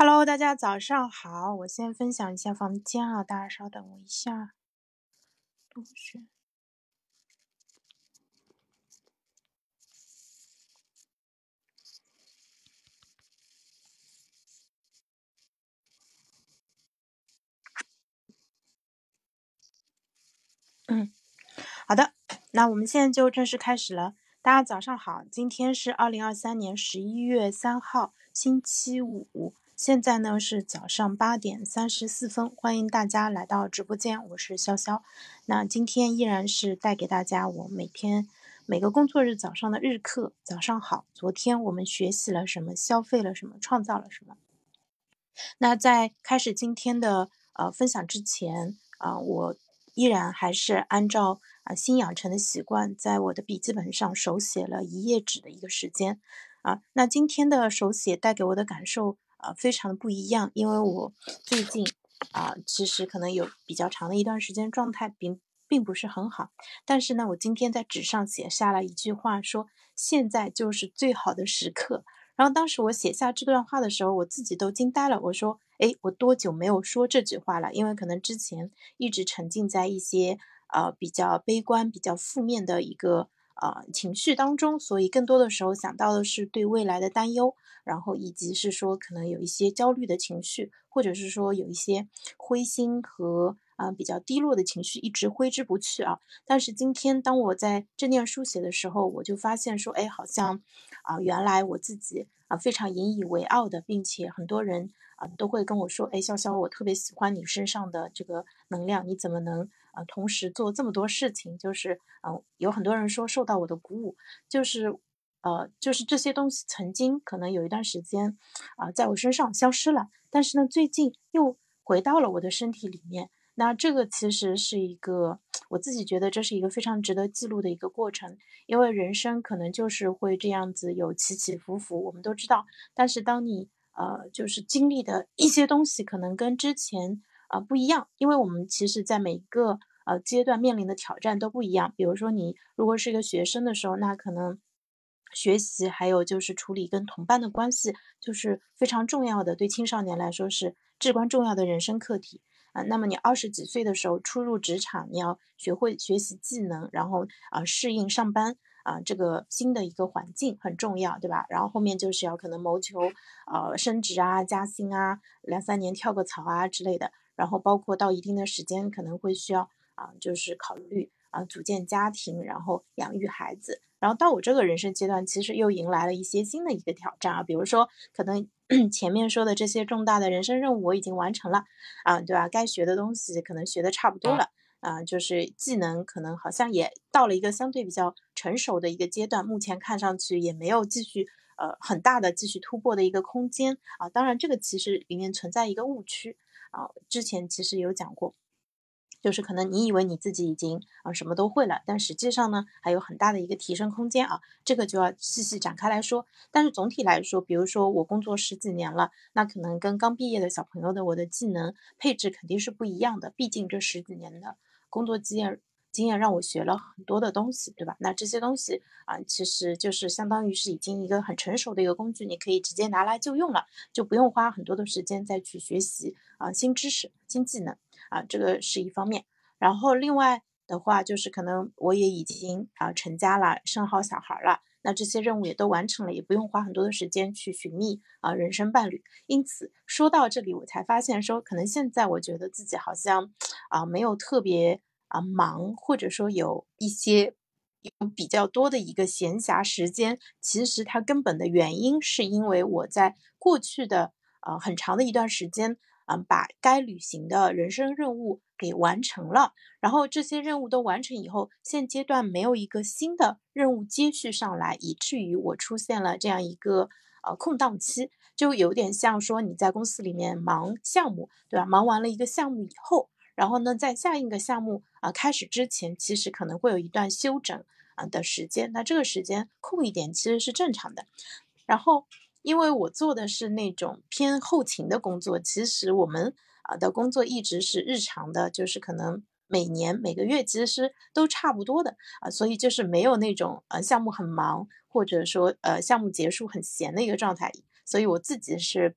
Hello，大家早上好。我先分享一下房间啊，大家稍等我一下。嗯，好的，那我们现在就正式开始了。大家早上好，今天是二零二三年十一月三号，星期五。现在呢是早上八点三十四分，欢迎大家来到直播间，我是潇潇。那今天依然是带给大家我每天每个工作日早上的日课。早上好，昨天我们学习了什么？消费了什么？创造了什么？那在开始今天的呃分享之前啊，我依然还是按照啊新养成的习惯，在我的笔记本上手写了一页纸的一个时间啊。那今天的手写带给我的感受。啊，非常的不一样，因为我最近啊，其实可能有比较长的一段时间状态并并不是很好，但是呢，我今天在纸上写下了一句话，说现在就是最好的时刻。然后当时我写下这段话的时候，我自己都惊呆了，我说，哎，我多久没有说这句话了？因为可能之前一直沉浸在一些呃比较悲观、比较负面的一个。呃，情绪当中，所以更多的时候想到的是对未来的担忧，然后以及是说可能有一些焦虑的情绪，或者是说有一些灰心和啊比较低落的情绪一直挥之不去啊。但是今天当我在正念书写的时候，我就发现说，哎，好像啊原来我自己啊非常引以为傲的，并且很多人啊都会跟我说，哎，潇潇，我特别喜欢你身上的这个能量，你怎么能？同时做这么多事情，就是，嗯，有很多人说受到我的鼓舞，就是，呃，就是这些东西曾经可能有一段时间，啊，在我身上消失了，但是呢，最近又回到了我的身体里面。那这个其实是一个，我自己觉得这是一个非常值得记录的一个过程，因为人生可能就是会这样子有起起伏伏，我们都知道。但是当你，呃，就是经历的一些东西，可能跟之前。啊，不一样，因为我们其实，在每一个呃阶段面临的挑战都不一样。比如说，你如果是一个学生的时候，那可能学习还有就是处理跟同伴的关系，就是非常重要的，对青少年来说是至关重要的人生课题啊。那么你二十几岁的时候初入职场，你要学会学习技能，然后啊适应上班啊这个新的一个环境很重要，对吧？然后后面就是要可能谋求呃升职啊、加薪啊、两三年跳个槽啊之类的。然后包括到一定的时间，可能会需要啊，就是考虑啊，组建家庭，然后养育孩子。然后到我这个人生阶段，其实又迎来了一些新的一个挑战啊，比如说可能 前面说的这些重大的人生任务我已经完成了啊，对吧？该学的东西可能学的差不多了啊，就是技能可能好像也到了一个相对比较成熟的一个阶段，目前看上去也没有继续呃很大的继续突破的一个空间啊。当然，这个其实里面存在一个误区。啊，之前其实有讲过，就是可能你以为你自己已经啊什么都会了，但实际上呢还有很大的一个提升空间啊，这个就要细细展开来说。但是总体来说，比如说我工作十几年了，那可能跟刚毕业的小朋友的我的技能配置肯定是不一样的，毕竟这十几年的工作经验。经验让我学了很多的东西，对吧？那这些东西啊，其实就是相当于是已经一个很成熟的一个工具，你可以直接拿来就用了，就不用花很多的时间再去学习啊新知识、新技能啊，这个是一方面。然后另外的话，就是可能我也已经啊成家了，生好小孩了，那这些任务也都完成了，也不用花很多的时间去寻觅啊人生伴侣。因此说到这里，我才发现说，可能现在我觉得自己好像啊没有特别。啊，忙或者说有一些有比较多的一个闲暇时间，其实它根本的原因是因为我在过去的呃很长的一段时间，嗯，把该履行的人生任务给完成了，然后这些任务都完成以后，现阶段没有一个新的任务接续上来，以至于我出现了这样一个呃空档期，就有点像说你在公司里面忙项目，对吧？忙完了一个项目以后。然后呢，在下一个项目啊开始之前，其实可能会有一段休整啊的时间。那这个时间空一点其实是正常的。然后，因为我做的是那种偏后勤的工作，其实我们啊的工作一直是日常的，就是可能每年每个月其实都差不多的啊，所以就是没有那种呃项目很忙，或者说呃项目结束很闲的一个状态。所以我自己是。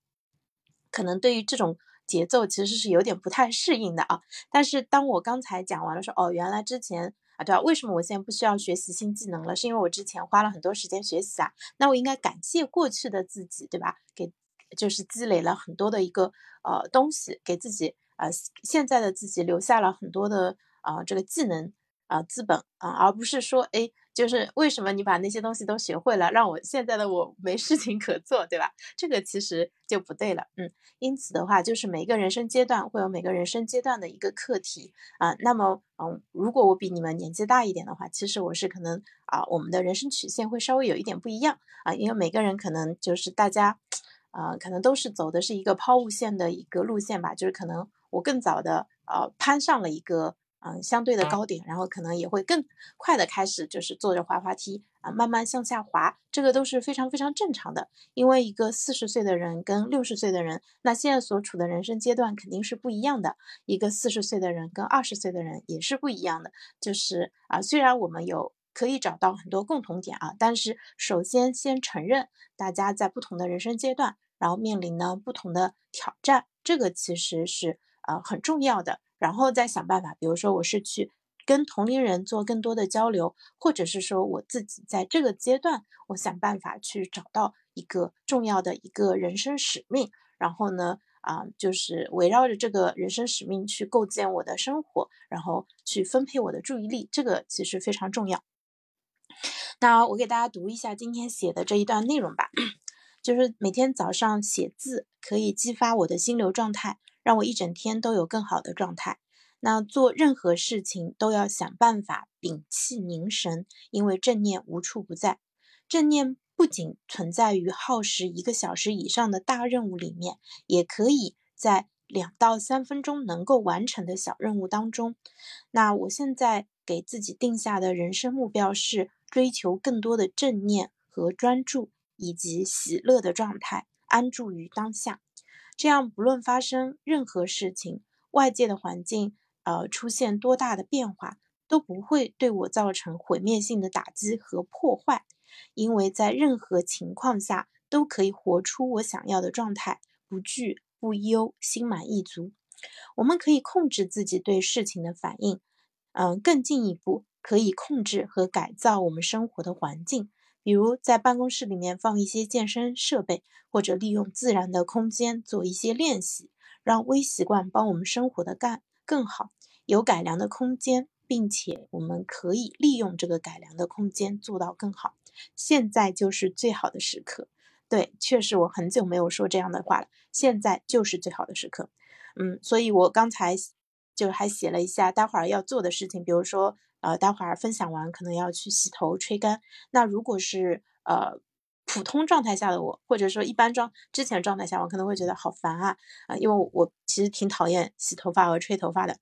可能对于这种节奏其实是有点不太适应的啊。但是当我刚才讲完了说，哦，原来之前对吧？为什么我现在不需要学习新技能了？是因为我之前花了很多时间学习啊。那我应该感谢过去的自己，对吧？给就是积累了很多的一个呃东西，给自己呃现在的自己留下了很多的啊这个技能啊资本啊，而不是说哎。就是为什么你把那些东西都学会了，让我现在的我没事情可做，对吧？这个其实就不对了，嗯。因此的话，就是每个人生阶段会有每个人生阶段的一个课题啊。那么，嗯，如果我比你们年纪大一点的话，其实我是可能啊，我们的人生曲线会稍微有一点不一样啊，因为每个人可能就是大家，啊，可能都是走的是一个抛物线的一个路线吧，就是可能我更早的呃攀上了一个。嗯，相对的高点，然后可能也会更快的开始，就是坐着滑滑梯啊，慢慢向下滑，这个都是非常非常正常的。因为一个四十岁的人跟六十岁的人，那现在所处的人生阶段肯定是不一样的。一个四十岁的人跟二十岁的人也是不一样的。就是啊，虽然我们有可以找到很多共同点啊，但是首先先承认大家在不同的人生阶段，然后面临呢不同的挑战，这个其实是呃很重要的。然后再想办法，比如说我是去跟同龄人做更多的交流，或者是说我自己在这个阶段，我想办法去找到一个重要的一个人生使命，然后呢，啊，就是围绕着这个人生使命去构建我的生活，然后去分配我的注意力，这个其实非常重要。那我给大家读一下今天写的这一段内容吧，就是每天早上写字可以激发我的心流状态。让我一整天都有更好的状态。那做任何事情都要想办法屏气凝神，因为正念无处不在。正念不仅存在于耗时一个小时以上的大任务里面，也可以在两到三分钟能够完成的小任务当中。那我现在给自己定下的人生目标是追求更多的正念和专注，以及喜乐的状态，安住于当下。这样，不论发生任何事情，外界的环境呃出现多大的变化，都不会对我造成毁灭性的打击和破坏，因为在任何情况下都可以活出我想要的状态，不惧不忧，心满意足。我们可以控制自己对事情的反应，嗯，更进一步，可以控制和改造我们生活的环境。比如在办公室里面放一些健身设备，或者利用自然的空间做一些练习，让微习惯帮我们生活的干更好，有改良的空间，并且我们可以利用这个改良的空间做到更好。现在就是最好的时刻。对，确实我很久没有说这样的话了。现在就是最好的时刻。嗯，所以我刚才就还写了一下待会儿要做的事情，比如说。呃，待会儿分享完可能要去洗头吹干。那如果是呃普通状态下的我，或者说一般状之前状态下，我可能会觉得好烦啊啊，因为我其实挺讨厌洗头发和吹头发的。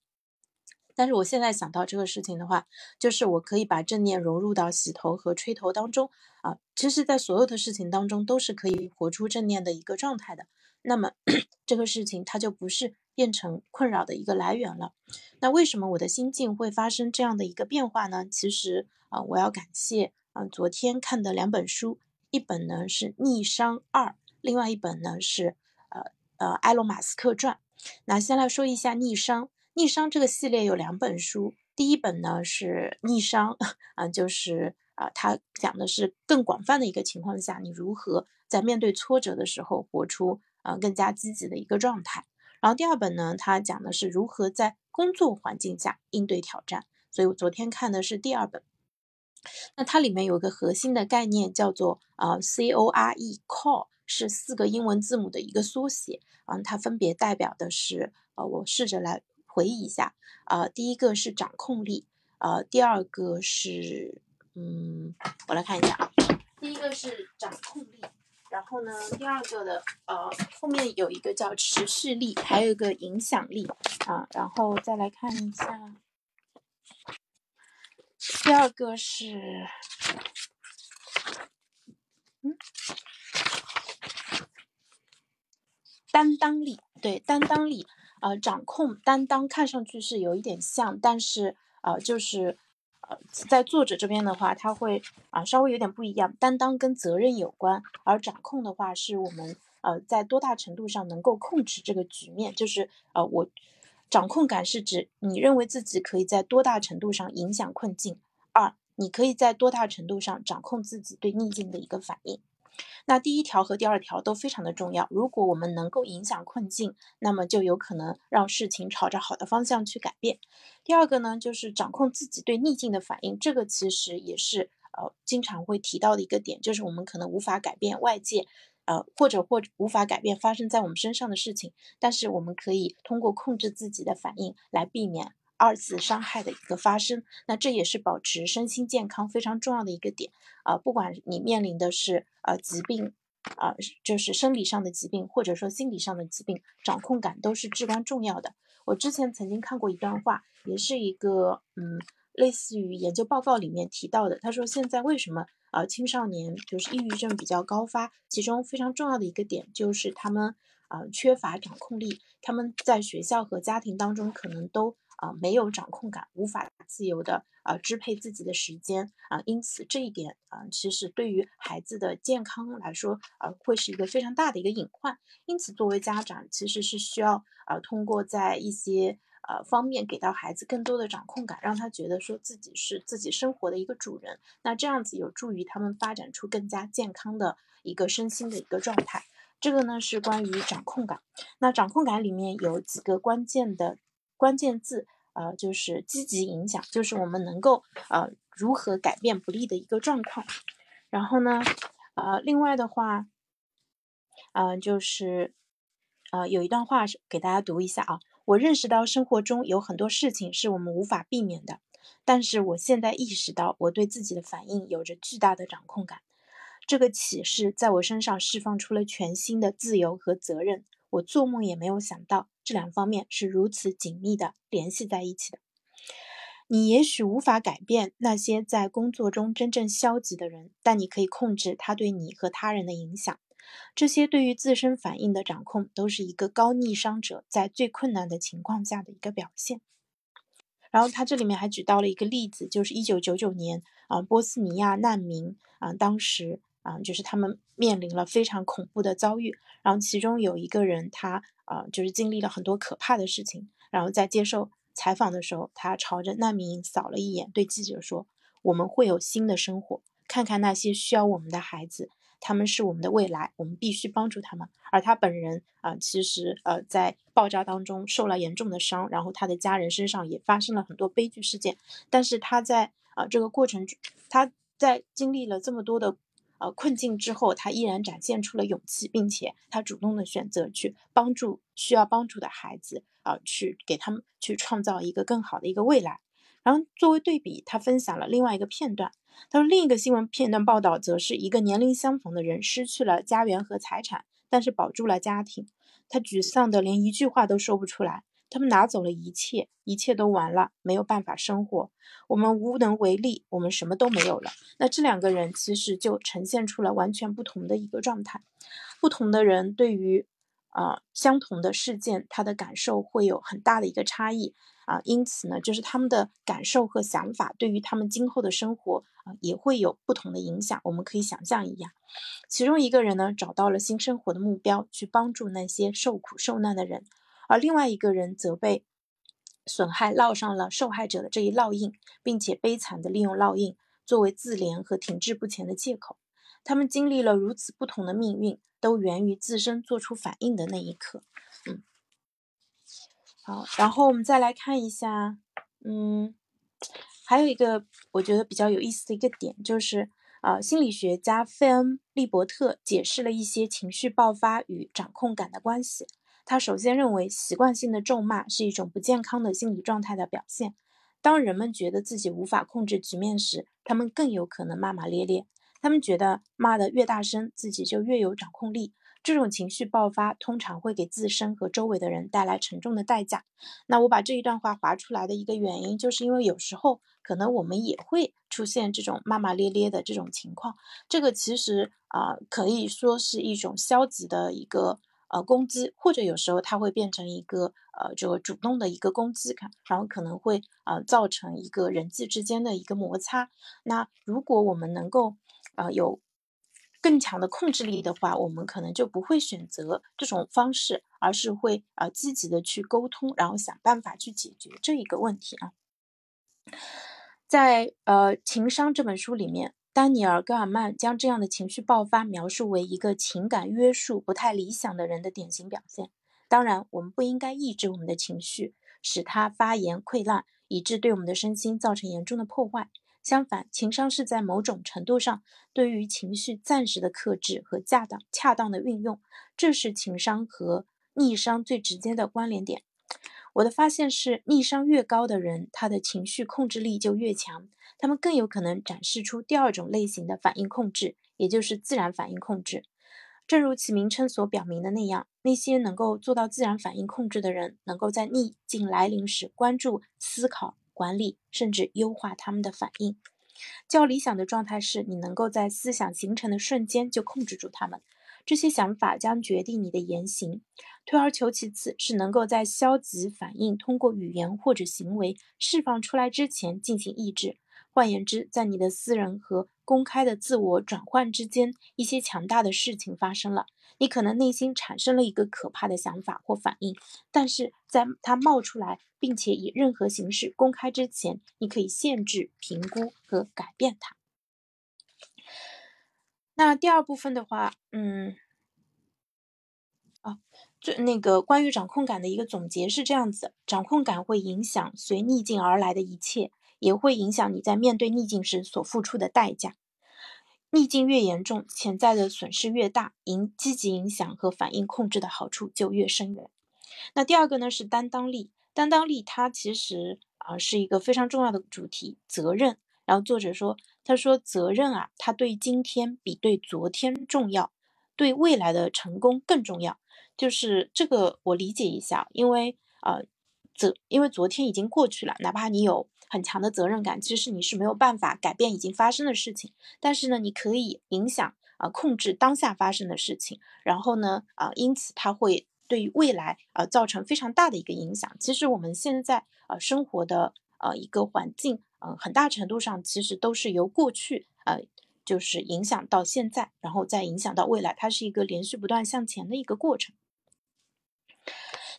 但是我现在想到这个事情的话，就是我可以把正念融入到洗头和吹头当中啊。其实，在所有的事情当中，都是可以活出正念的一个状态的。那么 这个事情它就不是。变成困扰的一个来源了。那为什么我的心境会发生这样的一个变化呢？其实啊，我要感谢啊，昨天看的两本书，一本呢是《逆商二》，另外一本呢是呃呃埃隆·马斯克传。那先来说一下《逆商》。《逆商》这个系列有两本书，第一本呢是《逆商》，啊，就是啊，它讲的是更广泛的一个情况下，你如何在面对挫折的时候活出啊更加积极的一个状态。然后第二本呢，它讲的是如何在工作环境下应对挑战。所以我昨天看的是第二本。那它里面有一个核心的概念叫做啊 C O R E，Core 是四个英文字母的一个缩写。嗯，它分别代表的是呃，我试着来回忆一下。呃，第一个是掌控力，呃，第二个是嗯，我来看一下啊，第一个是掌控力。然后呢，第二个的呃后面有一个叫持续力，还有一个影响力啊，然后再来看一下，第二个是，嗯，担当力，对，担当力，呃，掌控、担当，看上去是有一点像，但是呃，就是。在作者这边的话，他会啊稍微有点不一样，担当跟责任有关，而掌控的话是我们呃在多大程度上能够控制这个局面，就是呃我掌控感是指你认为自己可以在多大程度上影响困境，二你可以在多大程度上掌控自己对逆境的一个反应。那第一条和第二条都非常的重要。如果我们能够影响困境，那么就有可能让事情朝着好的方向去改变。第二个呢，就是掌控自己对逆境的反应。这个其实也是呃经常会提到的一个点，就是我们可能无法改变外界，呃或者或无法改变发生在我们身上的事情，但是我们可以通过控制自己的反应来避免。二次伤害的一个发生，那这也是保持身心健康非常重要的一个点啊。不管你面临的是呃疾病啊，就是生理上的疾病，或者说心理上的疾病，掌控感都是至关重要的。我之前曾经看过一段话，也是一个嗯，类似于研究报告里面提到的。他说现在为什么呃青少年就是抑郁症比较高发，其中非常重要的一个点就是他们啊缺乏掌控力，他们在学校和家庭当中可能都。啊，没有掌控感，无法自由的啊支配自己的时间啊，因此这一点啊，其实对于孩子的健康来说啊，会是一个非常大的一个隐患。因此，作为家长，其实是需要啊，通过在一些呃方面给到孩子更多的掌控感，让他觉得说自己是自己生活的一个主人。那这样子有助于他们发展出更加健康的一个身心的一个状态。这个呢是关于掌控感。那掌控感里面有几个关键的。关键字，呃，就是积极影响，就是我们能够呃如何改变不利的一个状况。然后呢，呃，另外的话，呃，就是呃有一段话是给大家读一下啊。我认识到生活中有很多事情是我们无法避免的，但是我现在意识到我对自己的反应有着巨大的掌控感。这个启示在我身上释放出了全新的自由和责任。我做梦也没有想到。这两方面是如此紧密的联系在一起的。你也许无法改变那些在工作中真正消极的人，但你可以控制他对你和他人的影响。这些对于自身反应的掌控，都是一个高逆商者在最困难的情况下的一个表现。然后他这里面还举到了一个例子，就是一九九九年啊，波斯尼亚难民啊，当时啊，就是他们面临了非常恐怖的遭遇。然后其中有一个人，他。啊，就是经历了很多可怕的事情，然后在接受采访的时候，他朝着难民营扫了一眼，对记者说：“我们会有新的生活，看看那些需要我们的孩子，他们是我们的未来，我们必须帮助他们。”而他本人啊，其实呃在爆炸当中受了严重的伤，然后他的家人身上也发生了很多悲剧事件，但是他在啊这个过程中，他在经历了这么多的。呃，困境之后，他依然展现出了勇气，并且他主动的选择去帮助需要帮助的孩子，啊，去给他们去创造一个更好的一个未来。然后作为对比，他分享了另外一个片段。他说，另一个新闻片段报道，则是一个年龄相同的人失去了家园和财产，但是保住了家庭。他沮丧的连一句话都说不出来。他们拿走了一切，一切都完了，没有办法生活，我们无能为力，我们什么都没有了。那这两个人其实就呈现出了完全不同的一个状态，不同的人对于啊相同的事件，他的感受会有很大的一个差异啊，因此呢，就是他们的感受和想法对于他们今后的生活啊也会有不同的影响。我们可以想象一下，其中一个人呢找到了新生活的目标，去帮助那些受苦受难的人。而另外一个人则被损害烙上了受害者的这一烙印，并且悲惨地利用烙印作为自怜和停滞不前的借口。他们经历了如此不同的命运，都源于自身做出反应的那一刻。嗯，好，然后我们再来看一下，嗯，还有一个我觉得比较有意思的一个点，就是啊，心理学家费恩利伯特解释了一些情绪爆发与掌控感的关系。他首先认为，习惯性的咒骂是一种不健康的心理状态的表现。当人们觉得自己无法控制局面时，他们更有可能骂骂咧咧。他们觉得骂得越大声，自己就越有掌控力。这种情绪爆发通常会给自身和周围的人带来沉重的代价。那我把这一段话划出来的一个原因，就是因为有时候可能我们也会出现这种骂骂咧咧的这种情况。这个其实啊，可以说是一种消极的一个。呃，攻击或者有时候它会变成一个呃，这个主动的一个攻击感，然后可能会呃造成一个人际之间的一个摩擦。那如果我们能够呃有更强的控制力的话，我们可能就不会选择这种方式，而是会呃积极的去沟通，然后想办法去解决这一个问题啊。在呃《情商》这本书里面，丹尼尔·戈尔曼将这样的情绪爆发描述为一个情感约束不太理想的人的典型表现。当然，我们不应该抑制我们的情绪，使它发炎溃烂，以致对我们的身心造成严重的破坏。相反，情商是在某种程度上对于情绪暂时的克制和恰当、恰当的运用，这是情商和逆商最直接的关联点。我的发现是，逆商越高的人，他的情绪控制力就越强，他们更有可能展示出第二种类型的反应控制，也就是自然反应控制。正如其名称所表明的那样，那些能够做到自然反应控制的人，能够在逆境来临时关注、思考。管理甚至优化他们的反应。较理想的状态是你能够在思想形成的瞬间就控制住他们，这些想法将决定你的言行。退而求其次，是能够在消极反应通过语言或者行为释放出来之前进行抑制。换言之，在你的私人和公开的自我转换之间，一些强大的事情发生了。你可能内心产生了一个可怕的想法或反应，但是在它冒出来并且以任何形式公开之前，你可以限制、评估和改变它。那第二部分的话，嗯，啊，最那个关于掌控感的一个总结是这样子：掌控感会影响随逆境而来的一切，也会影响你在面对逆境时所付出的代价。逆境越严重，潜在的损失越大，影积极影响和反应控制的好处就越深远。那第二个呢是担当力，担当力它其实啊是一个非常重要的主题，责任。然后作者说，他说责任啊，它对今天比对昨天重要，对未来的成功更重要。就是这个我理解一下，因为啊责，因为昨天已经过去了，哪怕你有。很强的责任感，其实你是没有办法改变已经发生的事情，但是呢，你可以影响啊，控制当下发生的事情，然后呢，啊，因此它会对于未来啊造成非常大的一个影响。其实我们现在呃生活的呃一个环境，嗯，很大程度上其实都是由过去呃就是影响到现在，然后再影响到未来，它是一个连续不断向前的一个过程。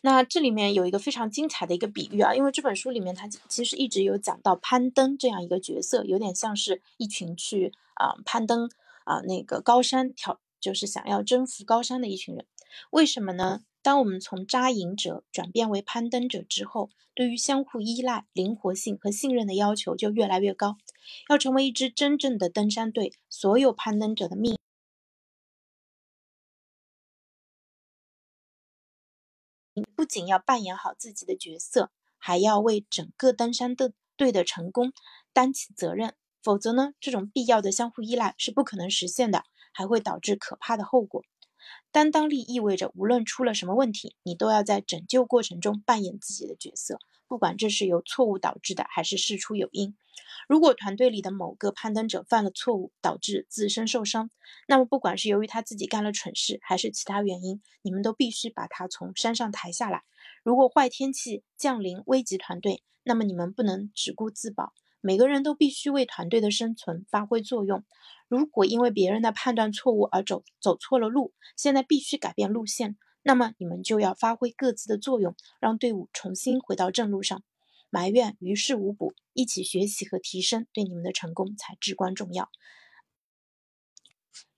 那这里面有一个非常精彩的一个比喻啊，因为这本书里面它其实一直有讲到攀登这样一个角色，有点像是一群去啊攀登啊那个高山挑，就是想要征服高山的一群人。为什么呢？当我们从扎营者转变为攀登者之后，对于相互依赖、灵活性和信任的要求就越来越高。要成为一支真正的登山队，所有攀登者的命。不仅要扮演好自己的角色，还要为整个登山队队的成功担起责任。否则呢，这种必要的相互依赖是不可能实现的，还会导致可怕的后果。担当力意味着，无论出了什么问题，你都要在拯救过程中扮演自己的角色，不管这是由错误导致的，还是事出有因。如果团队里的某个攀登者犯了错误，导致自身受伤，那么不管是由于他自己干了蠢事，还是其他原因，你们都必须把他从山上抬下来。如果坏天气降临危及团队，那么你们不能只顾自保，每个人都必须为团队的生存发挥作用。如果因为别人的判断错误而走走错了路，现在必须改变路线，那么你们就要发挥各自的作用，让队伍重新回到正路上。埋怨于事无补，一起学习和提升，对你们的成功才至关重要。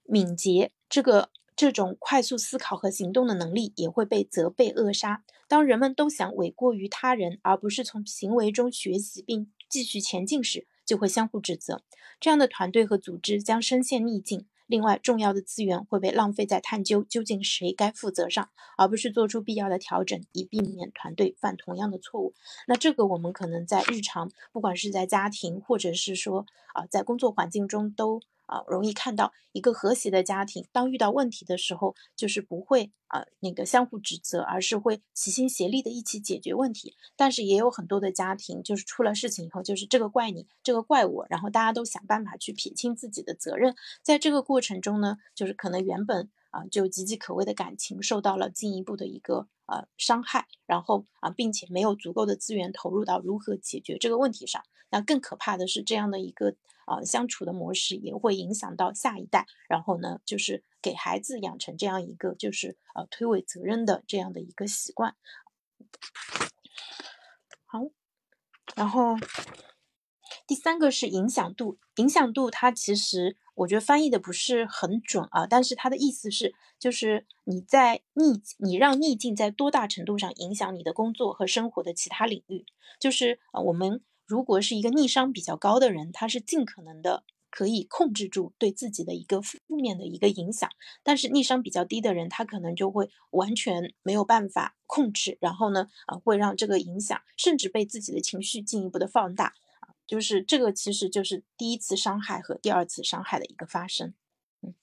敏捷，这个这种快速思考和行动的能力也会被责备扼杀。当人们都想诿过于他人，而不是从行为中学习并继续前进时，就会相互指责。这样的团队和组织将深陷逆境。另外，重要的资源会被浪费在探究究竟谁该负责上，而不是做出必要的调整，以避免团队犯同样的错误。那这个我们可能在日常，不管是在家庭，或者是说啊，在工作环境中都。啊，容易看到一个和谐的家庭，当遇到问题的时候，就是不会啊那个相互指责，而是会齐心协力的一起解决问题。但是也有很多的家庭，就是出了事情以后，就是这个怪你，这个怪我，然后大家都想办法去撇清自己的责任。在这个过程中呢，就是可能原本啊就岌岌可危的感情，受到了进一步的一个呃伤害，然后啊，并且没有足够的资源投入到如何解决这个问题上。那更可怕的是，这样的一个呃相处的模式也会影响到下一代，然后呢，就是给孩子养成这样一个就是呃推诿责任的这样的一个习惯。好，然后第三个是影响度，影响度它其实我觉得翻译的不是很准啊，但是它的意思是，就是你在逆，你让逆境在多大程度上影响你的工作和生活的其他领域，就是呃我们。如果是一个逆商比较高的人，他是尽可能的可以控制住对自己的一个负面的一个影响，但是逆商比较低的人，他可能就会完全没有办法控制，然后呢，呃，会让这个影响甚至被自己的情绪进一步的放大，就是这个其实就是第一次伤害和第二次伤害的一个发生。嗯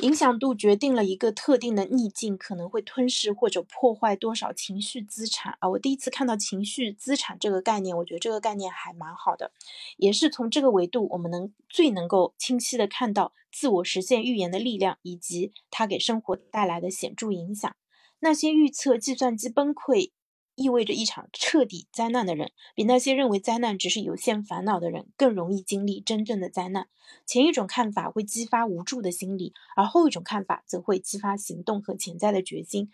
影响度决定了一个特定的逆境可能会吞噬或者破坏多少情绪资产啊！我第一次看到情绪资产这个概念，我觉得这个概念还蛮好的，也是从这个维度，我们能最能够清晰的看到自我实现预言的力量以及它给生活带来的显著影响。那些预测计算机崩溃。意味着一场彻底灾难的人，比那些认为灾难只是有限烦恼的人更容易经历真正的灾难。前一种看法会激发无助的心理，而后一种看法则会激发行动和潜在的决心。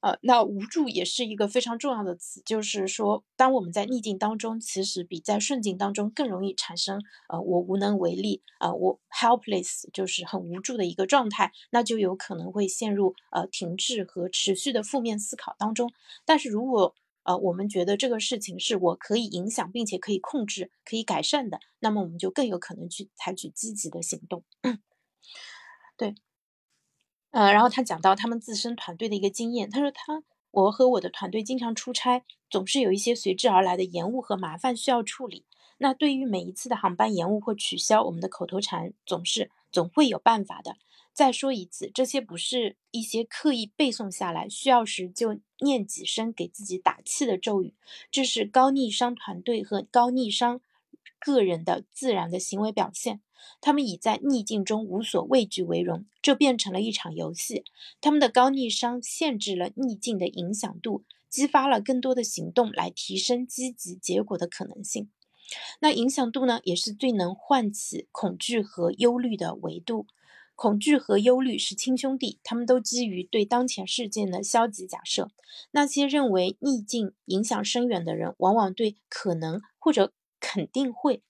呃，那无助也是一个非常重要的词，就是说，当我们在逆境当中，其实比在顺境当中更容易产生呃我无能为力，呃我 helpless，就是很无助的一个状态，那就有可能会陷入呃停滞和持续的负面思考当中。但是如果呃我们觉得这个事情是我可以影响并且可以控制、可以改善的，那么我们就更有可能去采取积极的行动。对。呃，然后他讲到他们自身团队的一个经验，他说他我和我的团队经常出差，总是有一些随之而来的延误和麻烦需要处理。那对于每一次的航班延误或取消，我们的口头禅总是总会有办法的。再说一次，这些不是一些刻意背诵下来，需要时就念几声给自己打气的咒语，这是高逆商团队和高逆商个人的自然的行为表现。他们以在逆境中无所畏惧为荣，这变成了一场游戏。他们的高逆商限制了逆境的影响度，激发了更多的行动来提升积极结果的可能性。那影响度呢，也是最能唤起恐惧和忧虑的维度。恐惧和忧虑是亲兄弟，他们都基于对当前事件的消极假设。那些认为逆境影响深远的人，往往对可能或者肯定会。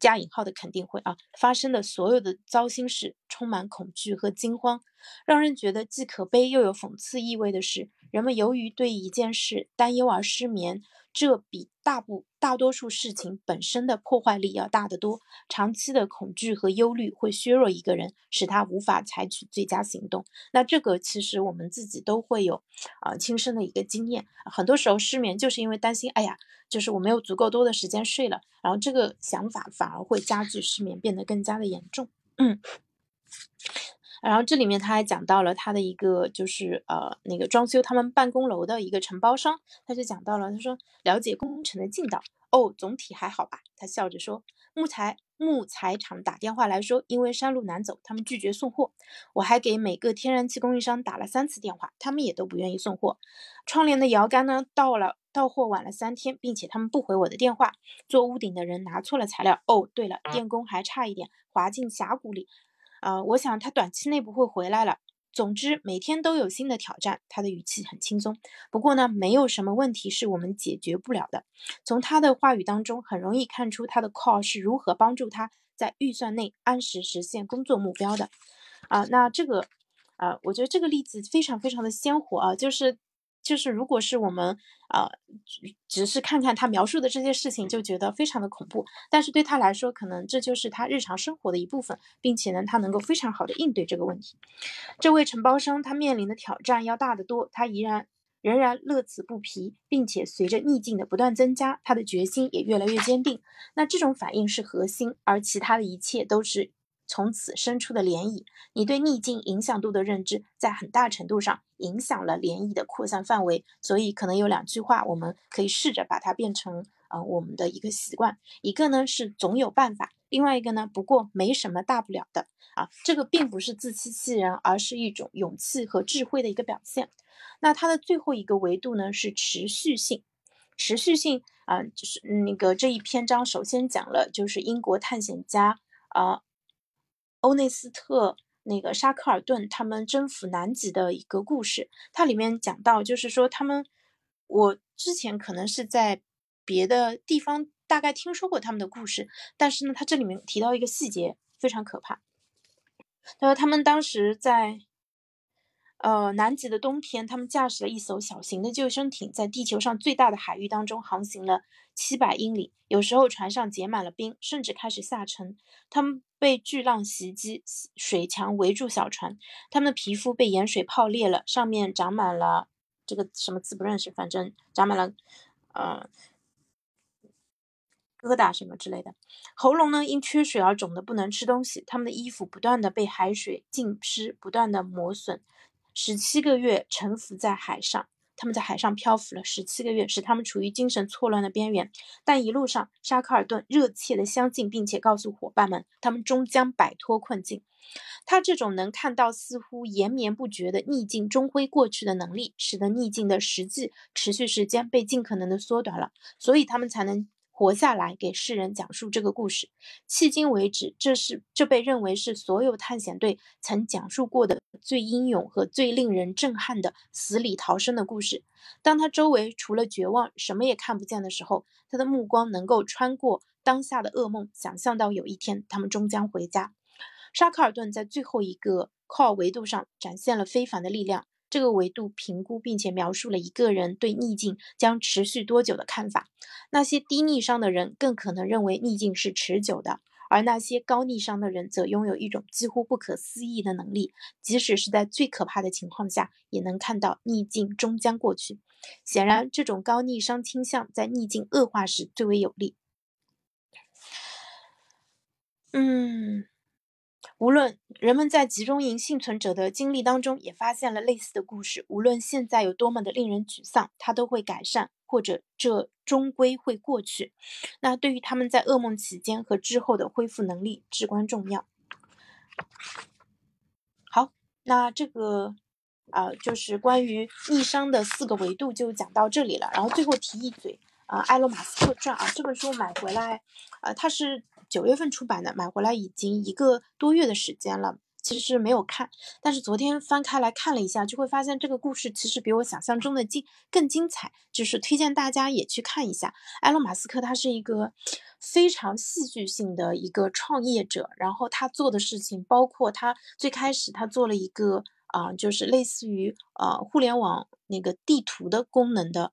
加引号的肯定会啊发生的所有的糟心事，充满恐惧和惊慌，让人觉得既可悲又有讽刺意味的是，人们由于对一件事担忧而失眠，这比大部大多数事情本身的破坏力要大得多。长期的恐惧和忧虑会削弱一个人，使他无法采取最佳行动。那这个其实我们自己都会有啊亲身的一个经验，很多时候失眠就是因为担心，哎呀。就是我没有足够多的时间睡了，然后这个想法反而会加剧失眠，变得更加的严重。嗯，然后这里面他还讲到了他的一个就是呃那个装修他们办公楼的一个承包商，他就讲到了，他说了解工程的进度，哦，总体还好吧？他笑着说，木材。木材厂打电话来说，因为山路难走，他们拒绝送货。我还给每个天然气供应商打了三次电话，他们也都不愿意送货。窗帘的摇杆呢，到了到货晚了三天，并且他们不回我的电话。做屋顶的人拿错了材料。哦，对了，电工还差一点，滑进峡谷里。啊，我想他短期内不会回来了。总之，每天都有新的挑战。他的语气很轻松。不过呢，没有什么问题是我们解决不了的。从他的话语当中，很容易看出他的 call 是如何帮助他在预算内按时实现工作目标的。啊，那这个，啊，我觉得这个例子非常非常的鲜活啊，就是。就是，如果是我们啊，只是看看他描述的这些事情，就觉得非常的恐怖。但是对他来说，可能这就是他日常生活的一部分，并且呢，他能够非常好的应对这个问题。这位承包商他面临的挑战要大得多，他依然仍然乐此不疲，并且随着逆境的不断增加，他的决心也越来越坚定。那这种反应是核心，而其他的一切都是。从此生出的涟漪，你对逆境影响度的认知，在很大程度上影响了涟漪的扩散范围。所以，可能有两句话，我们可以试着把它变成呃我们的一个习惯。一个呢是总有办法，另外一个呢，不过没什么大不了的啊。这个并不是自欺欺人，而是一种勇气和智慧的一个表现。那它的最后一个维度呢是持续性，持续性啊，就是那个这一篇章首先讲了就是英国探险家啊欧内斯特那个沙克尔顿他们征服南极的一个故事。它里面讲到就是说他们，我之前可能是在别的地方大概听说过他们的故事，但是呢，他这里面提到一个细节非常可怕，他说他们当时在。呃，南极的冬天，他们驾驶了一艘小型的救生艇，在地球上最大的海域当中航行了七百英里。有时候船上结满了冰，甚至开始下沉。他们被巨浪袭击，水墙围住小船，他们的皮肤被盐水泡裂了，上面长满了这个什么字不认识，反正长满了呃疙瘩什么之类的。喉咙呢，因缺水而肿得不能吃东西。他们的衣服不断的被海水浸湿，不断的磨损。十七个月沉浮在海上，他们在海上漂浮了十七个月，使他们处于精神错乱的边缘。但一路上，沙克尔顿热切地相信，并且告诉伙伴们，他们终将摆脱困境。他这种能看到似乎延绵不绝的逆境终会过去的能力，使得逆境的实际持续时间被尽可能的缩短了，所以他们才能。活下来，给世人讲述这个故事。迄今为止，这是这被认为是所有探险队曾讲述过的最英勇和最令人震撼的死里逃生的故事。当他周围除了绝望，什么也看不见的时候，他的目光能够穿过当下的噩梦，想象到有一天他们终将回家。沙克尔顿在最后一个 call 维度上展现了非凡的力量。这个维度评估并且描述了一个人对逆境将持续多久的看法。那些低逆商的人更可能认为逆境是持久的，而那些高逆商的人则拥有一种几乎不可思议的能力，即使是在最可怕的情况下，也能看到逆境终将过去。显然，这种高逆商倾向在逆境恶化时最为有利。嗯。无论人们在集中营幸存者的经历当中也发现了类似的故事，无论现在有多么的令人沮丧，它都会改善，或者这终归会过去。那对于他们在噩梦期间和之后的恢复能力至关重要。好，那这个啊，就是关于逆商的四个维度就讲到这里了。然后最后提一嘴啊，《埃隆·马斯克传》啊，这本书买回来，呃，它是。九月份出版的，买回来已经一个多月的时间了。其实没有看，但是昨天翻开来看了一下，就会发现这个故事其实比我想象中的精更精彩。就是推荐大家也去看一下。埃隆·马斯克他是一个非常戏剧性的一个创业者，然后他做的事情包括他最开始他做了一个啊，就是类似于呃互联网那个地图的功能的。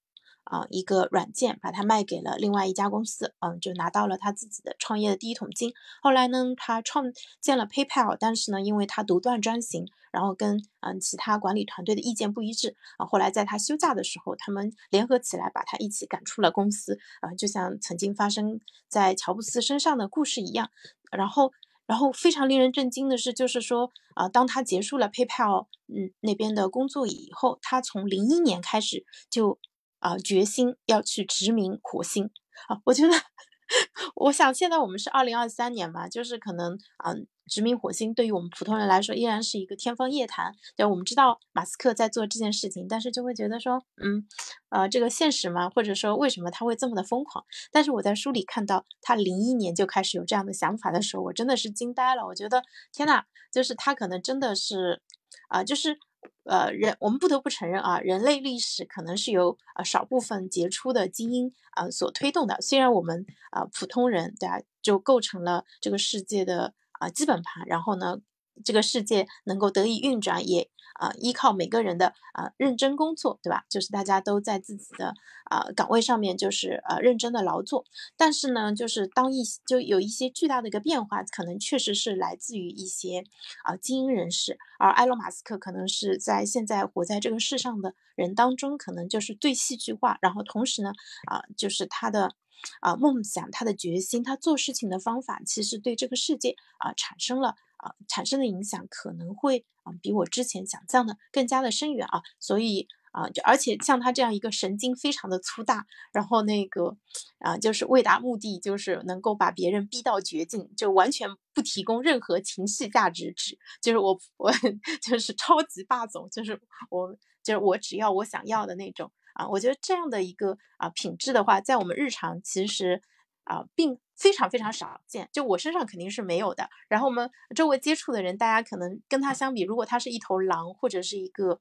啊，一个软件把它卖给了另外一家公司，嗯，就拿到了他自己的创业的第一桶金。后来呢，他创建了 PayPal，但是呢，因为他独断专行，然后跟嗯其他管理团队的意见不一致啊。后来在他休假的时候，他们联合起来把他一起赶出了公司啊，就像曾经发生在乔布斯身上的故事一样。然后，然后非常令人震惊的是，就是说啊，当他结束了 PayPal 嗯那边的工作以后，他从零一年开始就。啊，决心要去殖民火星啊！我觉得，我想现在我们是二零二三年嘛，就是可能啊，殖民火星对于我们普通人来说依然是一个天方夜谭。对，我们知道马斯克在做这件事情，但是就会觉得说，嗯，呃，这个现实嘛，或者说为什么他会这么的疯狂？但是我在书里看到他零一年就开始有这样的想法的时候，我真的是惊呆了。我觉得天呐，就是他可能真的是啊，就是。呃，人我们不得不承认啊，人类历史可能是由呃少部分杰出的精英啊所推动的。虽然我们啊普通人对吧，就构成了这个世界的啊基本盘，然后呢，这个世界能够得以运转也。啊，依靠每个人的啊认真工作，对吧？就是大家都在自己的啊岗位上面，就是呃认真的劳作。但是呢，就是当一就有一些巨大的一个变化，可能确实是来自于一些啊精英人士。而埃隆·马斯克可能是在现在活在这个世上的人当中，可能就是最戏剧化。然后同时呢，啊，就是他的啊梦想、他的决心、他做事情的方法，其实对这个世界啊产生了。啊，产生的影响可能会啊比我之前想象的更加的深远啊，所以啊，就而且像他这样一个神经非常的粗大，然后那个啊，就是为达目的，就是能够把别人逼到绝境，就完全不提供任何情绪价值值，就是我我 就是超级霸总，就是我就是我只要我想要的那种。啊，我觉得这样的一个啊品质的话，在我们日常其实啊并非常非常少见，就我身上肯定是没有的。然后我们周围接触的人，大家可能跟他相比，如果他是一头狼或者是一个。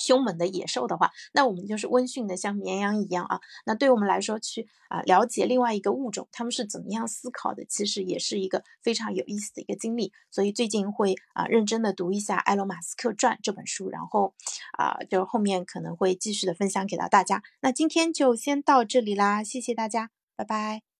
凶猛的野兽的话，那我们就是温驯的，像绵羊一样啊。那对我们来说，去啊了解另外一个物种，他们是怎么样思考的，其实也是一个非常有意思的一个经历。所以最近会啊认真的读一下《埃隆·马斯克传》这本书，然后啊就后面可能会继续的分享给到大家。那今天就先到这里啦，谢谢大家，拜拜。